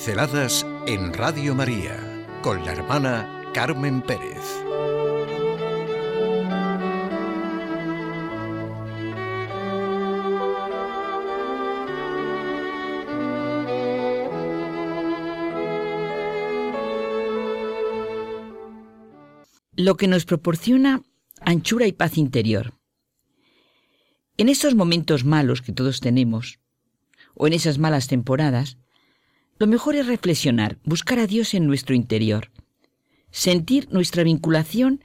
Pinceladas en Radio María con la hermana Carmen Pérez. Lo que nos proporciona anchura y paz interior. En estos momentos malos que todos tenemos, o en esas malas temporadas, lo mejor es reflexionar, buscar a Dios en nuestro interior, sentir nuestra vinculación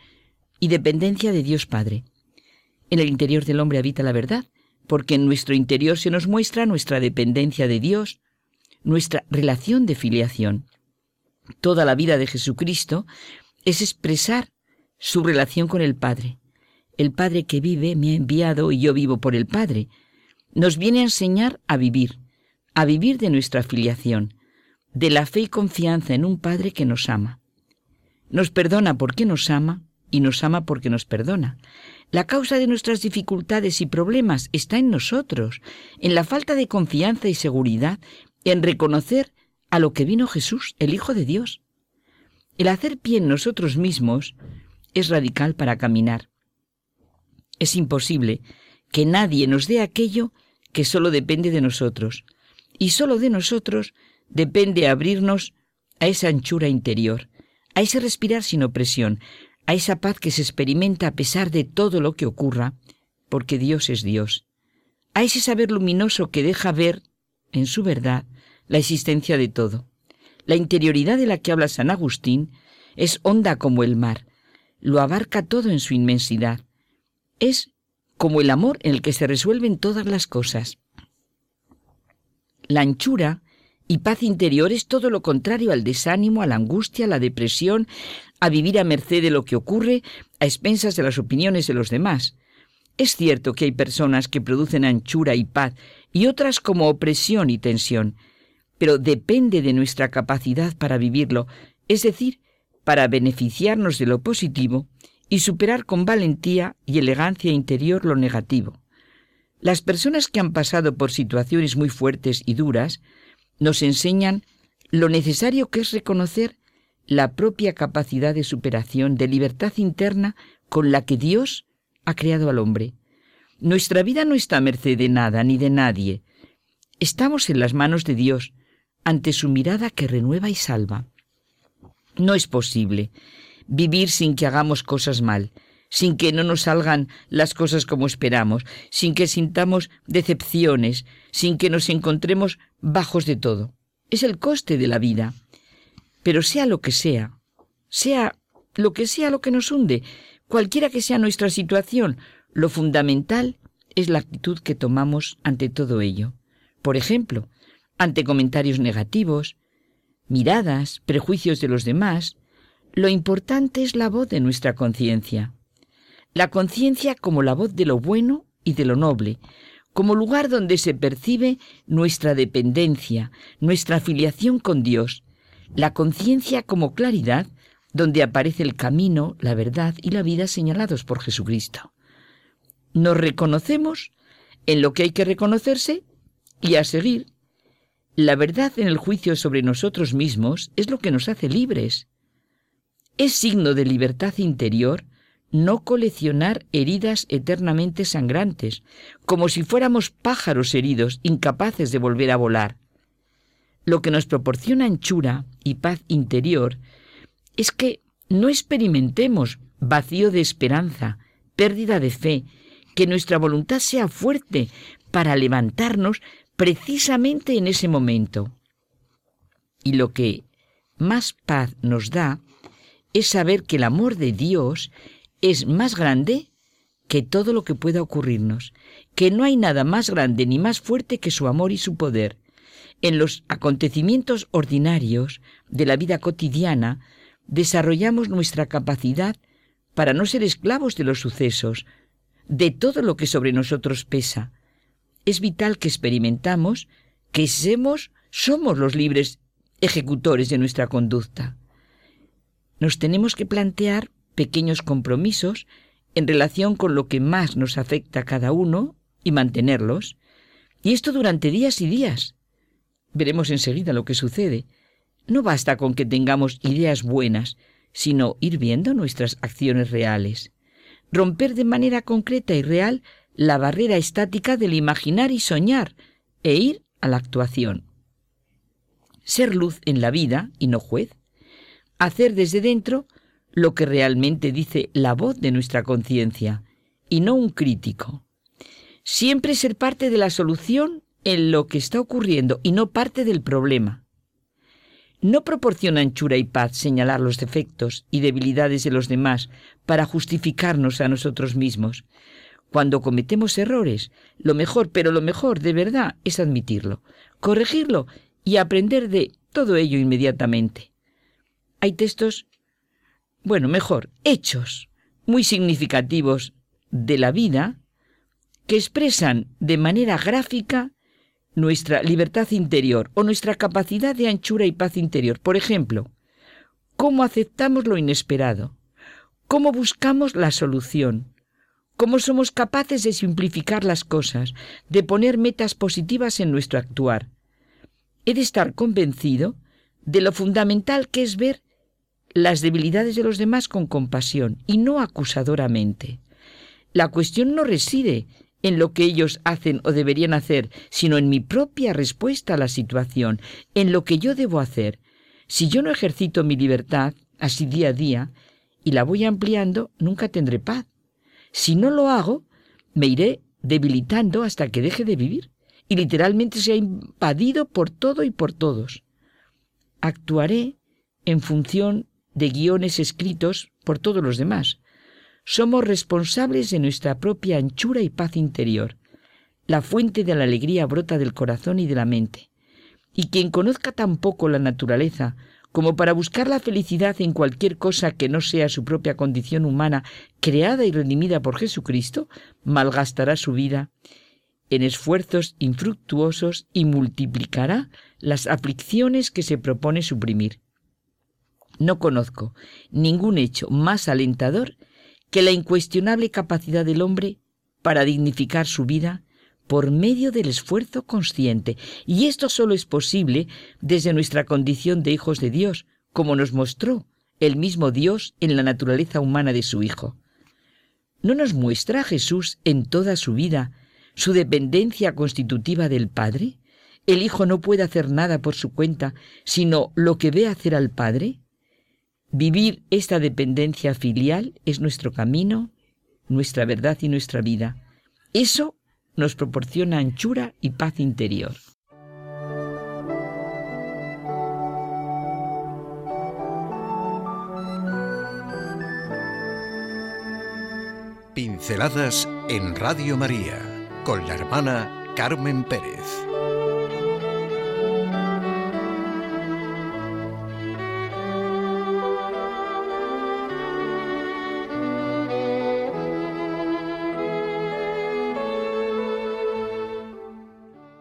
y dependencia de Dios Padre. En el interior del hombre habita la verdad, porque en nuestro interior se nos muestra nuestra dependencia de Dios, nuestra relación de filiación. Toda la vida de Jesucristo es expresar su relación con el Padre. El Padre que vive me ha enviado y yo vivo por el Padre. Nos viene a enseñar a vivir, a vivir de nuestra filiación, de la fe y confianza en un Padre que nos ama. Nos perdona porque nos ama y nos ama porque nos perdona. La causa de nuestras dificultades y problemas está en nosotros, en la falta de confianza y seguridad, en reconocer a lo que vino Jesús, el Hijo de Dios. El hacer pie en nosotros mismos es radical para caminar. Es imposible que nadie nos dé aquello que solo depende de nosotros, y solo de nosotros depende abrirnos a esa anchura interior, a ese respirar sin opresión, a esa paz que se experimenta a pesar de todo lo que ocurra, porque Dios es Dios, a ese saber luminoso que deja ver, en su verdad, la existencia de todo. La interioridad de la que habla San Agustín es honda como el mar, lo abarca todo en su inmensidad. Es como el amor en el que se resuelven todas las cosas. La anchura y paz interior es todo lo contrario al desánimo, a la angustia, a la depresión, a vivir a merced de lo que ocurre, a expensas de las opiniones de los demás. Es cierto que hay personas que producen anchura y paz y otras como opresión y tensión, pero depende de nuestra capacidad para vivirlo, es decir, para beneficiarnos de lo positivo y superar con valentía y elegancia interior lo negativo. Las personas que han pasado por situaciones muy fuertes y duras nos enseñan lo necesario que es reconocer la propia capacidad de superación, de libertad interna con la que Dios ha creado al hombre. Nuestra vida no está a merced de nada ni de nadie. Estamos en las manos de Dios, ante su mirada que renueva y salva. No es posible vivir sin que hagamos cosas mal, sin que no nos salgan las cosas como esperamos, sin que sintamos decepciones, sin que nos encontremos bajos de todo. Es el coste de la vida. Pero sea lo que sea, sea lo que sea lo que nos hunde, cualquiera que sea nuestra situación, lo fundamental es la actitud que tomamos ante todo ello. Por ejemplo, ante comentarios negativos, miradas, prejuicios de los demás, lo importante es la voz de nuestra conciencia. La conciencia como la voz de lo bueno y de lo noble, como lugar donde se percibe nuestra dependencia, nuestra afiliación con Dios, la conciencia como claridad donde aparece el camino, la verdad y la vida señalados por Jesucristo. Nos reconocemos en lo que hay que reconocerse y a seguir. La verdad en el juicio sobre nosotros mismos es lo que nos hace libres. Es signo de libertad interior no coleccionar heridas eternamente sangrantes, como si fuéramos pájaros heridos, incapaces de volver a volar. Lo que nos proporciona anchura y paz interior es que no experimentemos vacío de esperanza, pérdida de fe, que nuestra voluntad sea fuerte para levantarnos precisamente en ese momento. Y lo que más paz nos da es saber que el amor de Dios es más grande que todo lo que pueda ocurrirnos, que no hay nada más grande ni más fuerte que su amor y su poder. En los acontecimientos ordinarios de la vida cotidiana desarrollamos nuestra capacidad para no ser esclavos de los sucesos, de todo lo que sobre nosotros pesa. Es vital que experimentamos que somos, somos los libres ejecutores de nuestra conducta. Nos tenemos que plantear pequeños compromisos en relación con lo que más nos afecta a cada uno y mantenerlos. Y esto durante días y días. Veremos enseguida lo que sucede. No basta con que tengamos ideas buenas, sino ir viendo nuestras acciones reales. Romper de manera concreta y real la barrera estática del imaginar y soñar, e ir a la actuación. Ser luz en la vida y no juez. Hacer desde dentro lo que realmente dice la voz de nuestra conciencia, y no un crítico. Siempre ser parte de la solución en lo que está ocurriendo y no parte del problema. No proporciona anchura y paz señalar los defectos y debilidades de los demás para justificarnos a nosotros mismos. Cuando cometemos errores, lo mejor, pero lo mejor de verdad es admitirlo, corregirlo y aprender de todo ello inmediatamente. Hay textos, bueno, mejor, hechos muy significativos de la vida que expresan de manera gráfica nuestra libertad interior o nuestra capacidad de anchura y paz interior. Por ejemplo, cómo aceptamos lo inesperado, cómo buscamos la solución, cómo somos capaces de simplificar las cosas, de poner metas positivas en nuestro actuar. He de estar convencido de lo fundamental que es ver las debilidades de los demás con compasión y no acusadoramente. La cuestión no reside en lo que ellos hacen o deberían hacer, sino en mi propia respuesta a la situación, en lo que yo debo hacer. Si yo no ejercito mi libertad, así día a día, y la voy ampliando, nunca tendré paz. Si no lo hago, me iré debilitando hasta que deje de vivir, y literalmente sea invadido por todo y por todos. Actuaré en función de guiones escritos por todos los demás, somos responsables de nuestra propia anchura y paz interior. La fuente de la alegría brota del corazón y de la mente. Y quien conozca tan poco la naturaleza como para buscar la felicidad en cualquier cosa que no sea su propia condición humana, creada y redimida por Jesucristo, malgastará su vida en esfuerzos infructuosos y multiplicará las aflicciones que se propone suprimir. No conozco ningún hecho más alentador que la incuestionable capacidad del hombre para dignificar su vida por medio del esfuerzo consciente. Y esto solo es posible desde nuestra condición de hijos de Dios, como nos mostró el mismo Dios en la naturaleza humana de su Hijo. ¿No nos muestra Jesús en toda su vida su dependencia constitutiva del Padre? ¿El Hijo no puede hacer nada por su cuenta, sino lo que ve hacer al Padre? Vivir esta dependencia filial es nuestro camino, nuestra verdad y nuestra vida. Eso nos proporciona anchura y paz interior. Pinceladas en Radio María con la hermana Carmen Pérez.